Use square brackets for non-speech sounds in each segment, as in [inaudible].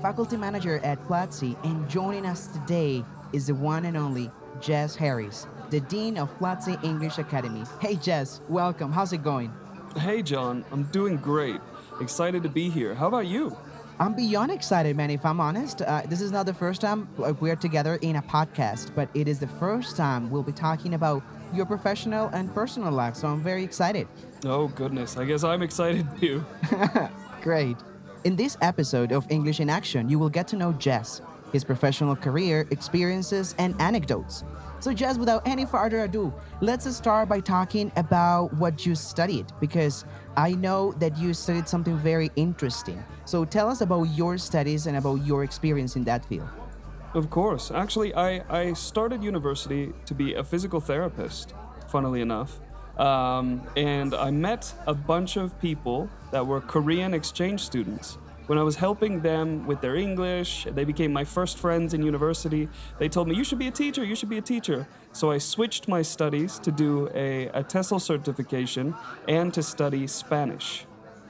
faculty manager at Platzi, and joining us today is the one and only Jess Harris, the Dean of Platzi English Academy. Hey Jess, welcome. How's it going? Hey, John, I'm doing great. Excited to be here. How about you? I'm beyond excited, man. If I'm honest, uh, this is not the first time we're together in a podcast, but it is the first time we'll be talking about your professional and personal life. So I'm very excited. Oh, goodness. I guess I'm excited too. [laughs] Great. In this episode of English in Action, you will get to know Jess, his professional career, experiences, and anecdotes. So, Jess, without any further ado, let's start by talking about what you studied because I know that you studied something very interesting. So, tell us about your studies and about your experience in that field. Of course. Actually, I, I started university to be a physical therapist, funnily enough. Um, and I met a bunch of people that were Korean exchange students. When I was helping them with their English, they became my first friends in university. They told me, You should be a teacher, you should be a teacher. So I switched my studies to do a, a TESOL certification and to study Spanish.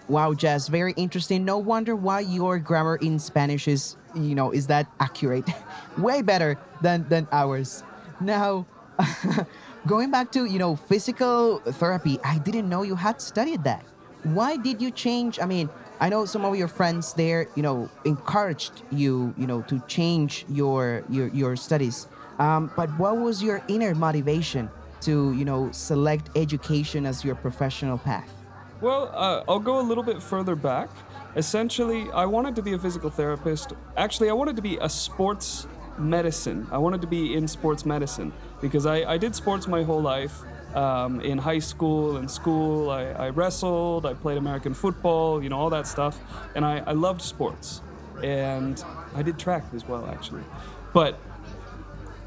Wow, Jess, very interesting. No wonder why your grammar in Spanish is, you know, is that accurate. [laughs] Way better than than ours. Now, [laughs] going back to, you know, physical therapy, I didn't know you had studied that. Why did you change? I mean, I know some of your friends there, you know, encouraged you, you know, to change your your your studies. Um, but what was your inner motivation to, you know, select education as your professional path? Well, uh, I'll go a little bit further back. Essentially, I wanted to be a physical therapist. Actually, I wanted to be a sports medicine. I wanted to be in sports medicine because I, I did sports my whole life. Um, in high school and school, I, I wrestled, I played American football, you know, all that stuff. And I, I loved sports. And I did track as well, actually. But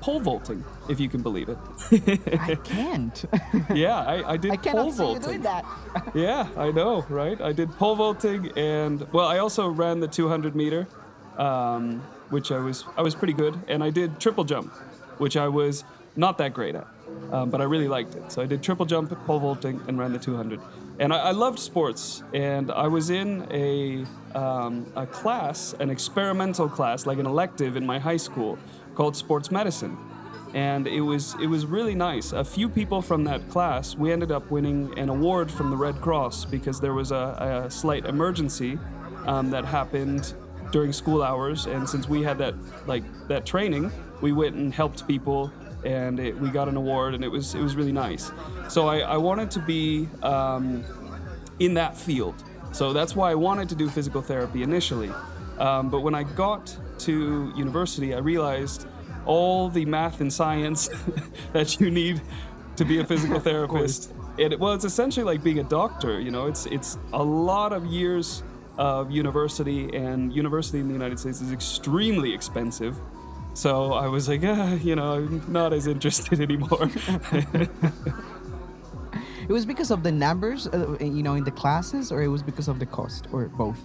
pole vaulting, if you can believe it. [laughs] I can't. [laughs] yeah, I, I did I pole cannot see you vaulting. doing that. [laughs] Yeah, I know, right? I did pole vaulting, and well, I also ran the 200 meter, um, which I was I was pretty good, and I did triple jump, which I was not that great at, um, but I really liked it. So I did triple jump, pole vaulting, and ran the 200. And I, I loved sports, and I was in a um, a class, an experimental class, like an elective in my high school, called sports medicine and it was it was really nice. A few people from that class, we ended up winning an award from the Red Cross because there was a, a slight emergency um, that happened during school hours, and since we had that like that training, we went and helped people, and it, we got an award, and it was it was really nice. So I, I wanted to be um, in that field. So that's why I wanted to do physical therapy initially. Um, but when I got to university, I realized all the math and science [laughs] that you need to be a physical [laughs] therapist. And it, well, it's essentially like being a doctor. You know, it's it's a lot of years of university, and university in the United States is extremely expensive. So I was like, ah, you know, I'm not as interested [laughs] anymore. [laughs] It was because of the numbers, uh, you know, in the classes, or it was because of the cost, or both.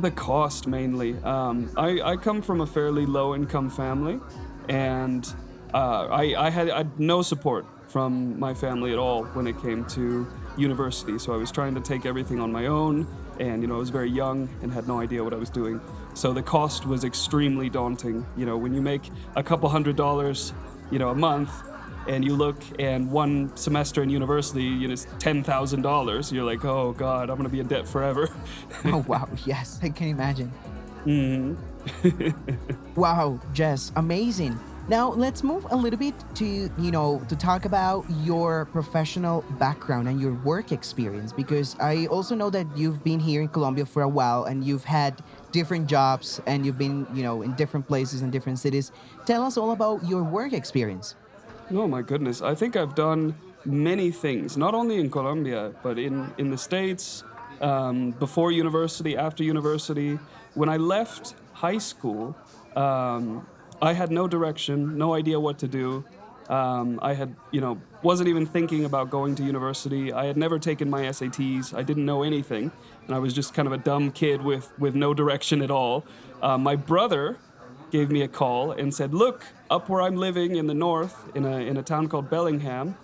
The cost mainly. Um, I, I come from a fairly low income family, and uh, I, I, had, I had no support from my family at all when it came to university. So I was trying to take everything on my own, and you know I was very young and had no idea what I was doing. So the cost was extremely daunting. You know, when you make a couple hundred dollars, you know, a month, and you look and one semester in university, you know, it's ten thousand dollars. You're like, oh god, I'm gonna be in debt forever. [laughs] Oh wow, yes, I can imagine. Mhm. [laughs] Wow, Jess, amazing. Now let's move a little bit to you know to talk about your professional background and your work experience because I also know that you've been here in Colombia for a while and you've had different jobs and you've been you know in different places in different cities. Tell us all about your work experience. Oh my goodness. I think I've done many things, not only in Colombia, but in, in the States, um, before university, after university. When I left high school, Um, I had no direction, no idea what to do. Um, I had, you know, wasn't even thinking about going to university. I had never taken my SATs. I didn't know anything, and I was just kind of a dumb kid with with no direction at all. Uh, my brother gave me a call and said, "Look, up where I'm living in the north, in a in a town called Bellingham,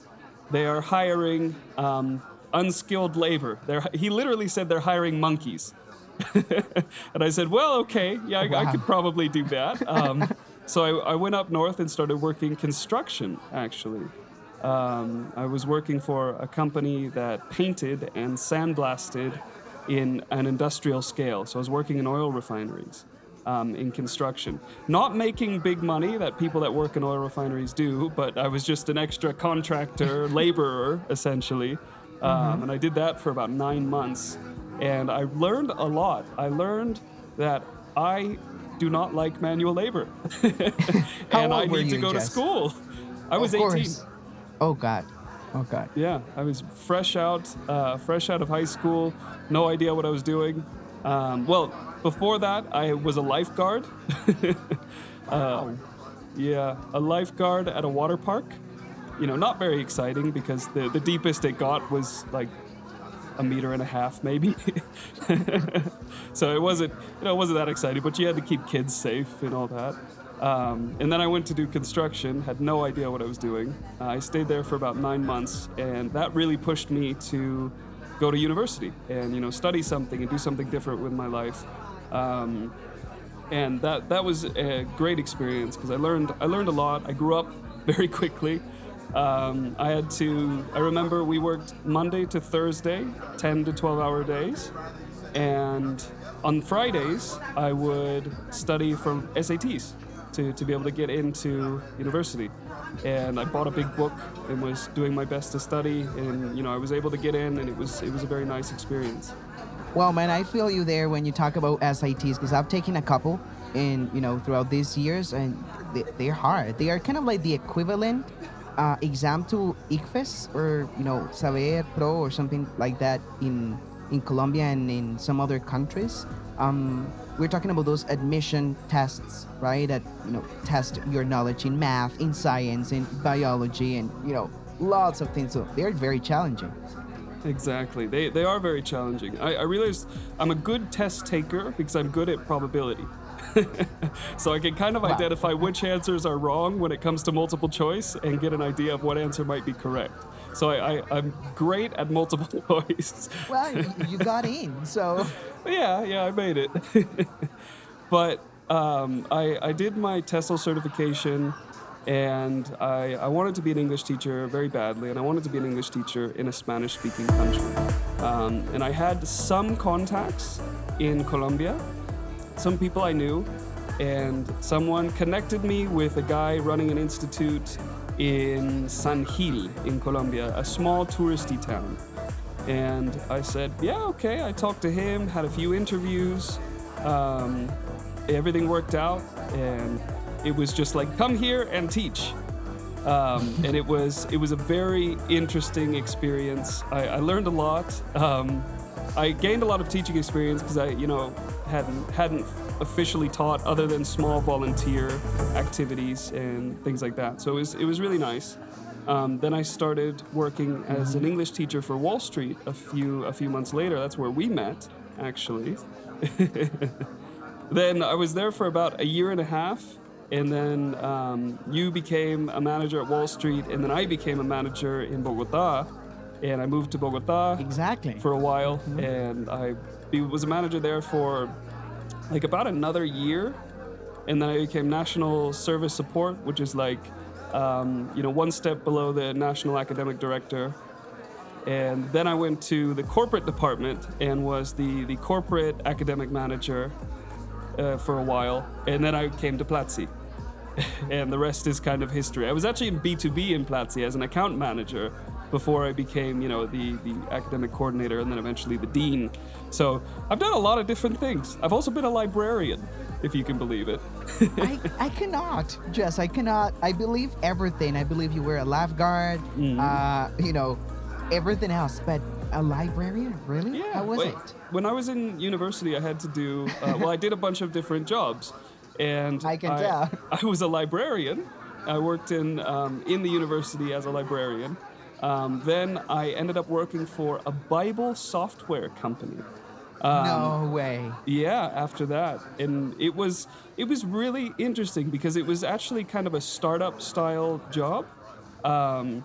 they are hiring um, unskilled labor. They're, he literally said they're hiring monkeys." [laughs] and I said, "Well, okay, yeah, I, I could probably do that." Um, so I, I went up north and started working construction. Actually, um, I was working for a company that painted and sandblasted in an industrial scale. So I was working in oil refineries. Um, in construction, not making big money that people that work in oil refineries do, but I was just an extra contractor, [laughs] laborer, essentially. Um, And I did that for about nine months. And I learned a lot. I learned that I do not like manual labor. [laughs] [laughs] How and I need to go to school. I was of 18. Oh God. Oh God. Yeah, I was fresh out, uh, fresh out of high school, no idea what I was doing. Um, well, before that, I was a lifeguard. [laughs] uh, yeah, a lifeguard at a water park. You know, not very exciting because the, the deepest it got was like a meter and a half, maybe. So it wasn't, you know, it wasn't that exciting. But you had to keep kids safe and all that. Um, and then I went to do construction. Had no idea what I was doing. Uh, I stayed there for about nine months, and that really pushed me to go to university and you know study something and do something different with my life. Um, and that that was a great experience because I learned I learned a lot. I grew up [laughs] very quickly. Um, I had to. I remember we worked Monday to Thursday, 10 to 12 hour days, and on Fridays I would study for SATs to, to be able to get into university. And I bought a big book and was doing my best to study, and you know I was able to get in, and it was it was a very nice experience. Well, man, I feel you there when you talk about SATs because I've taken a couple, in you know throughout these years, and they, they're hard. They are kind of like the equivalent uh, exam to ICFES or you know Saber Pro or something like that in in Colombia and in some other countries. Um, we're talking about those admission tests, right? That you know test your knowledge in math, in science, in biology, and you know lots of things. So they're very challenging. Exactly. They, they are very challenging. I, I realized I'm a good test taker because I'm good at probability. [laughs] so I can kind of Wow. identify which answers are wrong when it comes to multiple choice and get an idea of what answer might be correct. So I, I, I'm great at multiple [laughs] choice. Well, you, you got in, so [laughs] yeah, yeah, I made it. [laughs] but um, I, I did my TESOL certification and I, I wanted to be an English teacher very badly, and I wanted to be an English teacher in a Spanish speaking country. Um, and I had some contacts in Colombia, some people I knew, and someone connected me with a guy running an institute in San Gil in Colombia, a small touristy town. And I said, yeah, okay. I talked to him, had a few interviews. Um, everything worked out, and it was just like, come here and teach. Um, and it was it was a very interesting experience. I, I learned a lot. Um, I gained a lot of teaching experience because I, you know, hadn't hadn't officially taught other than small volunteer activities and things like that. So it was it was really nice. Um, then I started working as an English teacher for Wall Street a few a few months later. That's where we met, actually. [laughs] then I was there for about a year and a half, and then um, you became a manager at Wall Street, and then I became a manager in Bogota, and I moved to Bogota exactly. for a while, and I was a manager there for like about another year, and then I became national service support, which is like um, you know one step below the national academic director. And then I went to the corporate department and was the, the corporate academic manager uh, for a while. And then I came to Platzi. [laughs] and the rest is kind of history. I was actually in B2B in Platzi as an account manager before I became, you know, the, the academic coordinator and then eventually the dean. So I've done a lot of different things. I've also been a librarian, if you can believe it. I, [laughs] I cannot, Jess. I cannot. I believe everything. I believe you were a lifeguard. Mm-hmm. Uh, you know, everything else. But a librarian, really? Yeah. How was wait, it? When I was in university, I had to do, uh, well, I did a bunch of different jobs. and I can tell. [laughs] I was a librarian. I worked in um, in the university as a librarian. Um, then I ended up working for a Bible software company. Um, no way. Yeah, after that, and it was it was really interesting because it was actually kind of a startup style job. Um,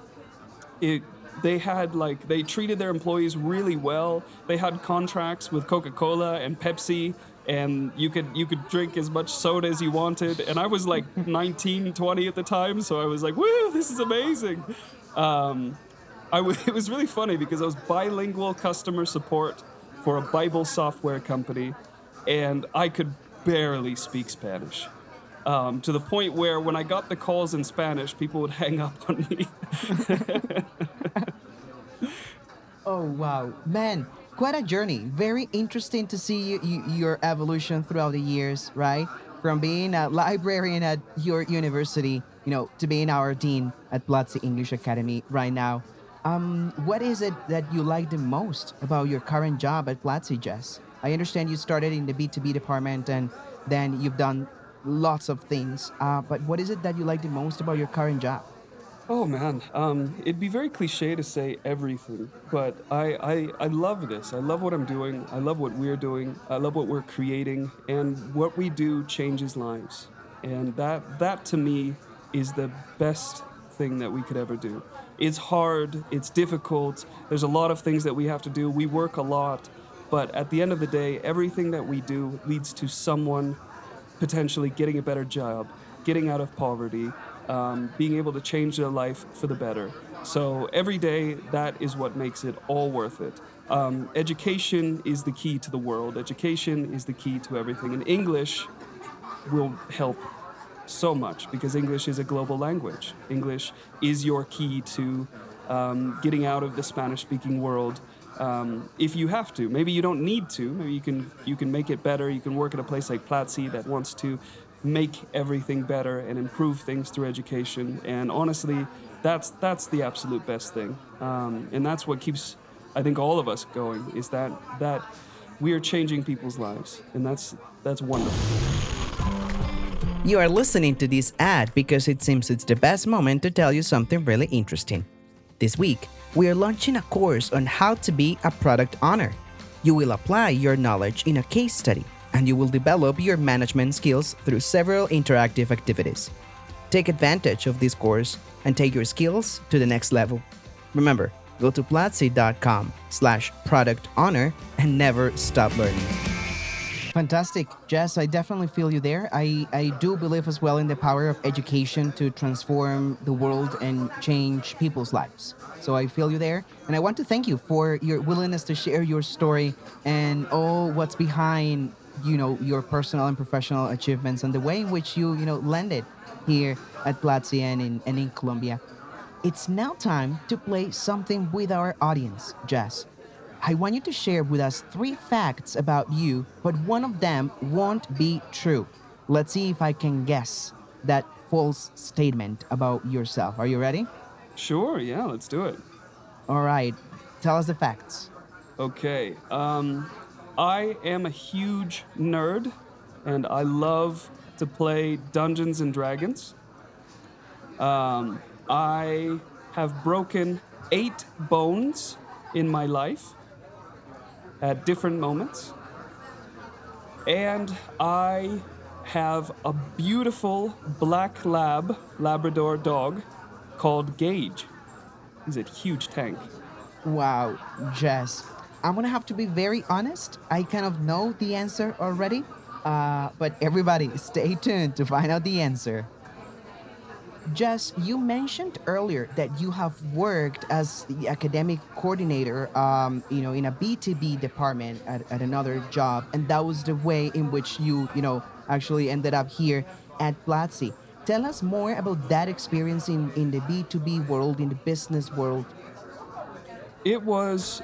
it they had like they treated their employees really well. They had contracts with Coca Cola and Pepsi, and you could you could drink as much soda as you wanted. And I was like [laughs] 19, 20 at the time, so I was like, "Woo, this is amazing." Um, [laughs] it was really funny because I was bilingual customer support for a Bible software company, and I could barely speak Spanish. Um, to the point where when I got the calls in Spanish, people would [laughs] hang up on me. [laughs] Oh wow, man, quite a journey. Very interesting to see you, you, your evolution throughout the years, right? From being a librarian at your university, you know, to being our dean at Platzi English Academy right now. Um, what is it that you like the most about your current job at Platzi, Jess? I understand you started in the B2B department and then you've done lots of things. Uh, but what is it that you like the most about your current job? Oh man, um, it'd be very cliche to say everything, but I, I, I love this. I love what I'm doing. I love what we're doing. I love what we're creating, and what we do changes lives. And that, that to me is the best thing that we could ever do. It's hard, it's difficult, there's a lot of things that we have to do. We work a lot, but at the end of the day, everything that we do leads to someone potentially getting a better job, getting out of poverty, um, being able to change their life for the better. So every day, that is what makes it all worth it. Um, education is the key to the world. Education is the key to everything. And English will help so much because English is a global language. English is your key to um, getting out of the Spanish-speaking world. Um, if you have to, maybe you don't need to. Maybe you can you can make it better. You can work at a place like Platzi that wants to make everything better and improve things through education. And honestly, that's that's the absolute best thing. Um, and that's what keeps, I think, all of us going. Is that that we are changing people's lives, and that's that's wonderful. You are listening to this ad because it seems it's the best moment to tell you something really interesting. This week, we are launching a course on how to be a product owner. You will apply your knowledge in a case study and you will develop your management skills through several interactive activities. Take advantage of this course and take your skills to the next level. Remember, go to platzi.com slash product owner and never stop learning. Fantastic. Jess, I definitely feel you there. I, I do believe as well in the power of education to transform the world and change people's lives. So I feel you there. And I want to thank you for your willingness to share your story and all what's behind, you know, your personal and professional achievements and the way in which you, you know, landed here at Platzi and in, and in Colombia. It's now time to play something with our audience, Jess. I want you to share with us three facts about you, but one of them won't be true. Let's see if I can guess that false statement about yourself. Are you ready? Sure, yeah, let's do it. All right. Tell us the facts. Okay. Um, I am a huge nerd, and I love to play Dungeons and Dragons. Um, I have broken eight bones in my life at different moments. And I have a beautiful black lab, Labrador dog, called Gage. He's a huge tank. Wow, Jess. I'm gonna have to be very honest. I kind of know the answer already, uh, but everybody, stay tuned to find out the answer. Jess, you mentioned earlier that you have worked as the academic coordinator, um, you know, in a B2B department at, at another job, and that was the way in which you, you know, actually ended up here at Platzi. Tell us more about that experience in, in the B2B world, in the business world. It was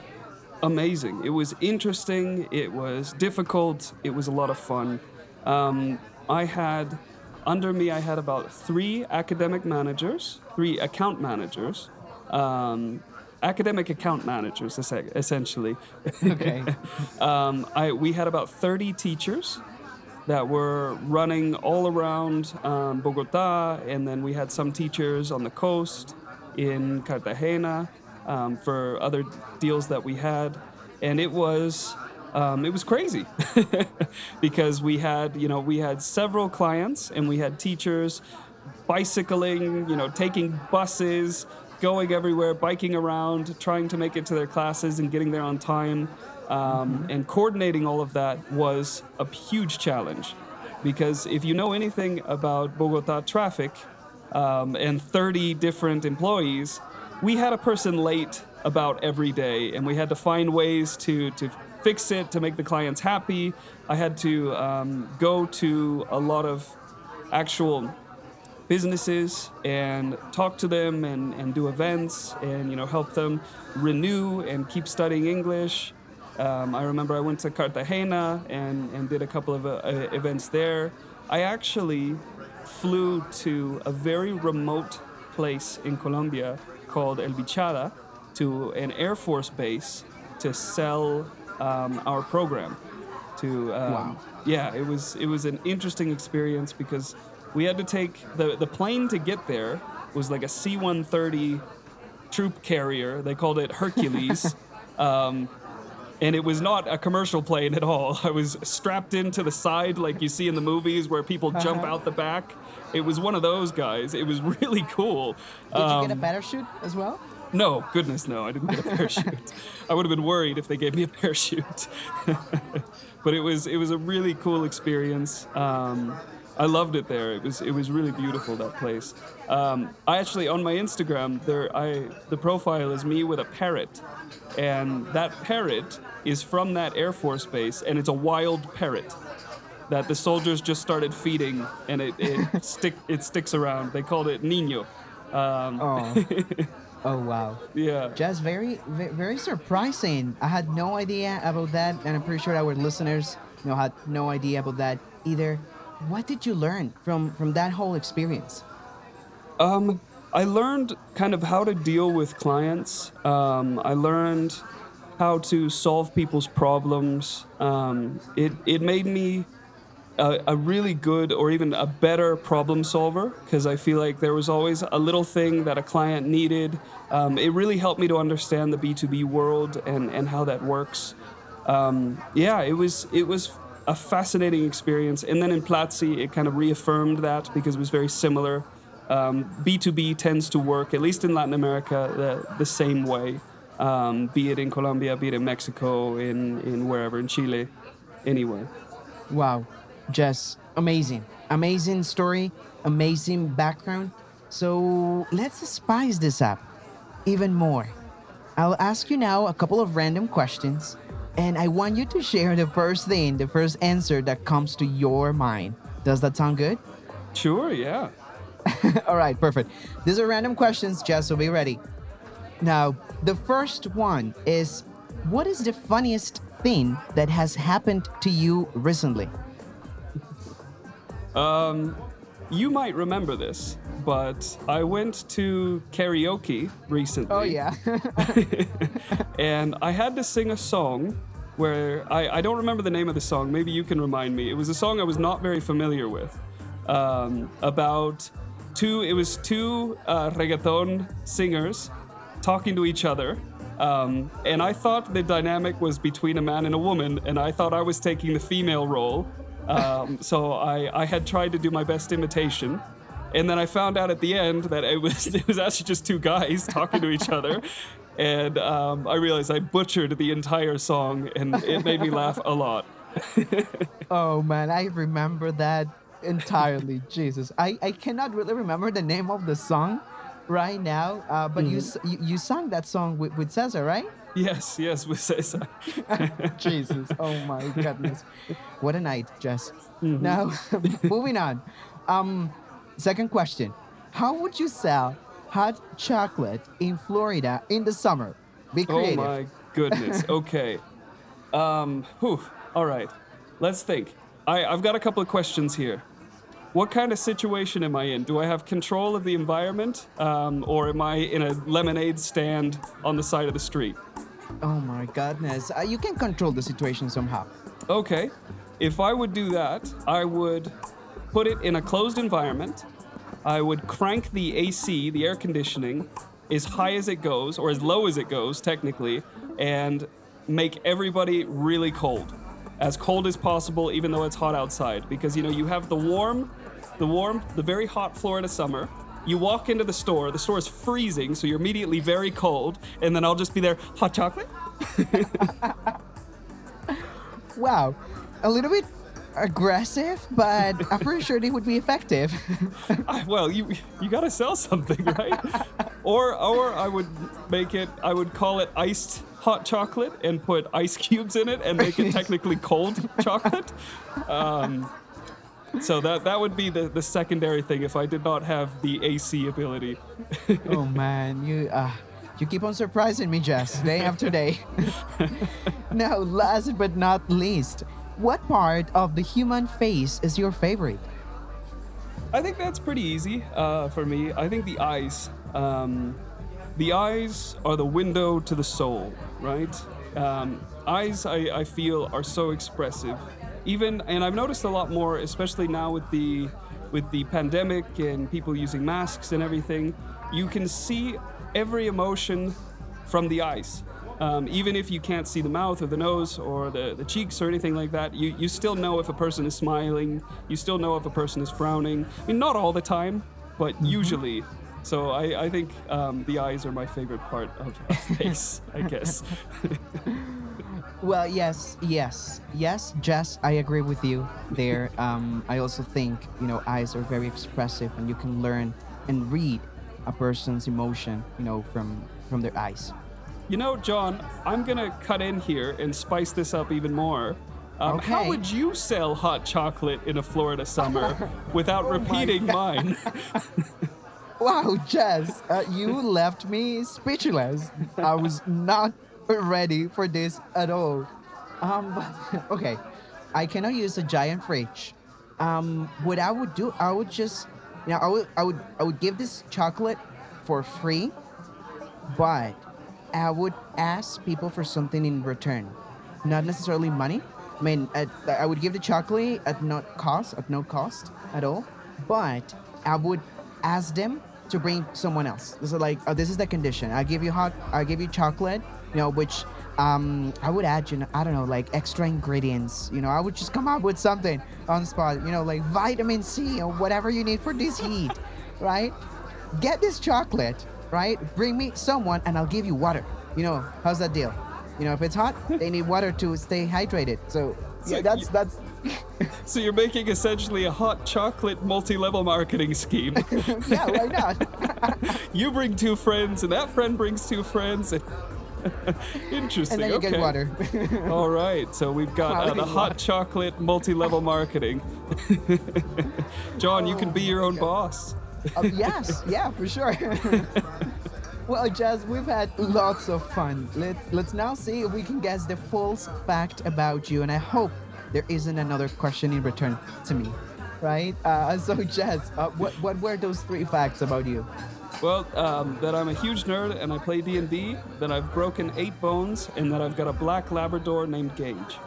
amazing. It was interesting. It was difficult. It was a lot of fun. Um, I had under me, I had about three academic managers, three account managers, um, academic account managers, essentially. Okay. [laughs] um, I, we had about 30 teachers, that were running all around um, Bogota, and then we had some teachers on the coast in Cartagena um, for other deals that we had, and it was um, it was crazy [laughs] because we had you know we had several clients and we had teachers bicycling, you know, taking buses, going everywhere, biking around, trying to make it to their classes and getting there on time. Um, and coordinating all of that was a huge challenge because if you know anything about Bogota traffic um, and 30 different employees, we had a person late about every day and we had to find ways to, to fix it to make the clients happy. I had to um, go to a lot of actual businesses and talk to them and, and do events and you know help them renew and keep studying English. Um, I remember I went to Cartagena and, and did a couple of uh, events there. I actually flew to a very remote place in Colombia called El Vichada to an Air Force base to sell um, our program. To um, Wow. yeah, it was it was an interesting experience because we had to take the the plane to get there was like a C-130 troop carrier. They called it Hercules. [laughs] um, and it was not a commercial plane at all. I was strapped into the side like you see in the movies where people jump out the back. It was one of those guys. It was [laughs] really cool. Did you get a Um, parachute as well? No, goodness, no, I didn't get a parachute. I would have been worried if they gave me a parachute. [laughs] but it was it was a really cool experience. Um, I loved it there. It was it was really beautiful that place. Um, I actually on my Instagram there I the profile is me with a parrot, and that parrot is from that Air Force base, and it's a wild parrot that the soldiers just started feeding, and it it [laughs] stick it sticks around. They called it Nino. Um, Oh. [laughs] oh wow. yeah. Just very, very surprising. I had no idea about that, and I'm pretty sure our listeners, you know, had no idea about that either. What did you learn from from that whole experience? Um, I learned kind of how to deal with clients. Um, I learned how to solve people's problems. Um, it it made me a, a really good or even a better problem solver because I feel like there was always a little thing that a client needed. Um, it really helped me to understand the B two B world and and how that works. Um, yeah, it was it was a fascinating experience. And then in Platzi, it kind of reaffirmed that because it was very similar. Um, B2B tends to work, at least in Latin America, the, the same way, um, be it in Colombia, be it in Mexico, in, in wherever, in Chile, anywhere. Wow, just amazing, amazing story, amazing background. So let's spice this up even more. I'll ask you now a couple of random questions, and I want you to share the first thing, the first answer that comes to your mind. Does that sound good? Sure, yeah. [laughs] All right, perfect. These are random questions, Jess, so be ready. Now, the first one is What is the funniest thing that has happened to you recently? Um, you might remember this, but I went to karaoke recently. Oh, yeah. [laughs] and I had to sing a song where I, I don't remember the name of the song. Maybe you can remind me. It was a song I was not very familiar with. Um, about two, it was two uh, reggaeton singers talking to each other. Um, and I thought the dynamic was between a man and a woman, and I thought I was taking the female role. Um, so I, I had tried to do my best imitation. And then I found out at the end that it was [laughs] it was actually just two guys talking to each other, and um, I realized I butchered the entire song, and it made me laugh a lot. [laughs] oh, man, I remember that entirely. Jesus. I, I cannot really remember the name of the song right now, uh, but you, s- you you sang that song with, with Cesar, right? Yes, yes, with Cesar. [laughs] Jesus. Oh my goodness. What a night, Jess. Now, [laughs] moving on. Um, second question. How would you sell hot chocolate in Florida in the summer? Be creative. Oh my goodness. [laughs] Okay. Um, whew. All right. Let's think. I, I've got a couple of questions here. What kind of situation am I in? Do I have control of the environment, um, or am I in a lemonade stand on the side of the street? Oh my goodness. Uh, you can control the situation somehow. Okay. if I would do that, I would put it in a closed environment. I would crank the AC, the air conditioning, as high as it goes, or as low as it goes, technically, and make everybody really cold. As cold as possible, even though it's hot outside. Because, you know, you have the warm, the warm, the very hot Florida summer. You walk into the store, the store is freezing, so you're immediately very cold, and then I'll just be there, hot chocolate? [laughs] Wow, a little bit aggressive, but I'm pretty sure they would be effective. I- [laughs] well, you you gotta sell something, right? [laughs] or or I would make it. I would call it iced hot chocolate and put ice cubes in it and make it technically cold chocolate. Um, so that that would be the, the secondary thing if I did not have the AC ability. [laughs] oh man, you uh, you keep on surprising me, Jess, day after day. [laughs] now, last but not least, what part of the human face is your favorite? I think that's pretty easy uh, for me. I think the eyes. Um, the eyes are the window to the soul, right? Um, eyes, I, I feel, are so expressive. Even, and I've noticed a lot more, especially now with the with the pandemic and people using masks and everything. You can see every emotion from the eyes. Um, even if you can't see the mouth or the nose or the, the cheeks or anything like that, you, you still know if a person is smiling. You still know if a person is frowning. I mean, not all the time, but usually. So I, I think um, the eyes are my favorite part of, of [laughs] face, I guess. [laughs] Well, yes, yes, yes, Jess, I agree with you there. [laughs] Um, I also think you know eyes are very expressive, and you can learn and read a person's emotion, you know, from from their eyes. you know, John, I'm going to cut in here and spice this up even more. Um, How would you sell hot chocolate in a Florida summer without repeating mine? Wow, Jess, uh, you left me speechless. I was not ready for this at all. Um, but, [laughs] okay, I cannot use a giant fridge. Um, what I would do, I would just, you know, I would, I would, I would give this chocolate for free, but I would ask people for something in return, not necessarily money. I mean, at, I would give the chocolate at no cost, at no cost at all, but I would ask them to bring someone else. This is like, oh, this is the condition. I give you hot, I give you chocolate, you know, which um, I would add, you know, I don't know, like extra ingredients. You know, I would just come up with something on the spot. You know, like vitamin C or whatever you need for this heat, [laughs] right? Get this chocolate, right? Bring me someone, and I'll give you water. You know, how's that deal? You know, if it's hot, they need water to stay hydrated. So So yeah, that's that's [laughs] so you're making essentially a hot chocolate multi-level marketing scheme. [laughs] yeah, why not? [laughs] you bring two friends, and that friend brings two friends. And Interesting. and then you okay. get water. All right, so we've got uh, the hot chocolate multi-level marketing. John, you can be your own boss. Uh, yes, yeah, for sure. well, Jess, we've had lots of fun. Let's let's now see if we can guess the false fact about you, and I hope there isn't another question in return to me, right? Uh, [laughs] so, Jess, uh, what what were those three facts about you? Well, um, that I'm a huge nerd and I play D&D, that I've broken eight bones, and that I've got a black Labrador named Gage.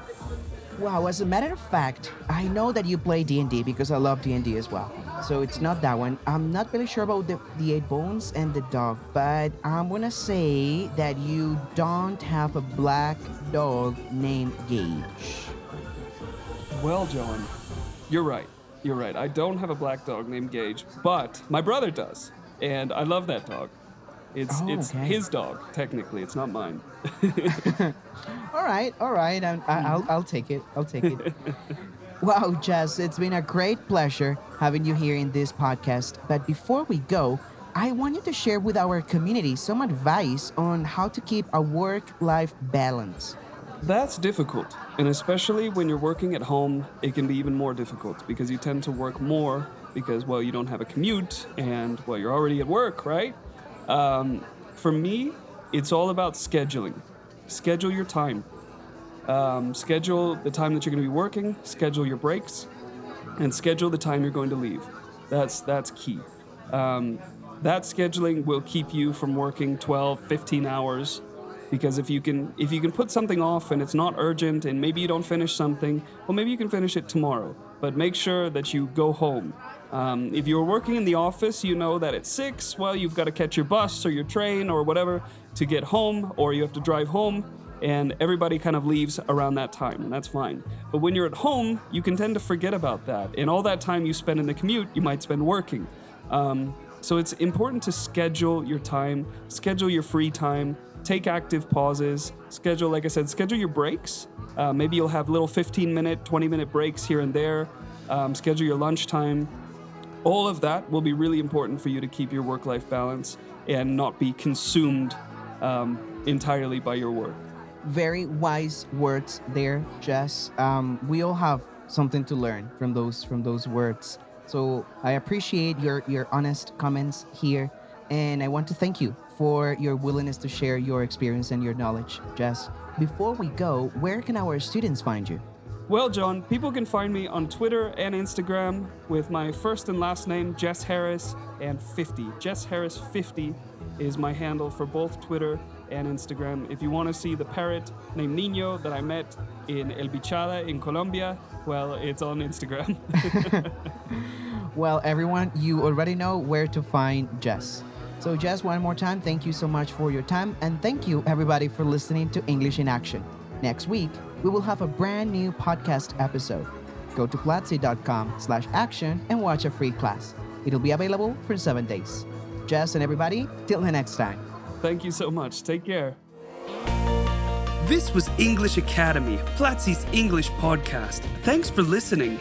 Wow, as a matter of fact, I know that you play D&D because I love D&D as well. So it's not that one. I'm not really sure about the, the eight bones and the dog, but I'm gonna say that you don't have a black dog named Gage. Well, John, you're right. You're right. I don't have a black dog named Gage, but my brother does, and I love that dog. It's Oh, it's okay. his dog technically. It's not mine. [laughs] All right, all right. I, I, I'll, mhm. I'll take it. I'll take it. [laughs] wow, Jess, it's been a great pleasure having you here in this podcast. But before we go, I want you to share with our community some advice on how to keep a work life balance. That's difficult, and especially when you're working at home, it can be even more difficult because you tend to work more because well, you don't have a commute, and well, you're already at work, right? Um, for me, it's all about scheduling. Schedule your time. Um, schedule the time that you're going to be working. Schedule your breaks, and schedule the time you're going to leave. That's that's key. Um, that scheduling will keep you from working 12, 15 hours because if you can if you can put something off and it's not urgent and maybe you don't finish something well maybe you can finish it tomorrow. But make sure that you go home. Um, if you're working in the office you know that at six well you've got to catch your bus or your train or whatever to get home or you have to drive home and everybody kind of leaves around that time and that's fine. But when you're at home you can tend to forget about that. And all that time you spend in the commute you might spend working. Um, so it's important to schedule your time schedule your free time take active pauses, schedule, like I said, schedule your breaks. Uh, maybe you'll have little 15 minute, 20 minute breaks here and there. Um, schedule your lunchtime. All of that will be really important for you to keep your work life balance and not be consumed um, entirely by your work. Very wise words there, Jess. Um, we all have something to learn from those from those words. So I appreciate your your honest comments here, and I want to thank you for your willingness to share your experience and your knowledge, Jess. Before we go, where can our students find you? Well, John, people can find me on Twitter and Instagram with my first and last name, Jess Harris, and 50. Jess Harris 50 is my handle for both Twitter and Instagram. If you want to see the parrot named Nino that I met in El Vichada in Colombia, well, it's on Instagram. [laughs] [laughs] well, everyone, you already know where to find Jess. So, just one more time, thank you so much for your time, and thank you everybody for listening to English in Action. Next week, we will have a brand new podcast episode. Go to platzi.com slash action and watch a free class. It'll be available for seven days. Jess and everybody, till the next time. Thank you so much. Take care. This was English Academy, Platzi's English podcast. Thanks for listening.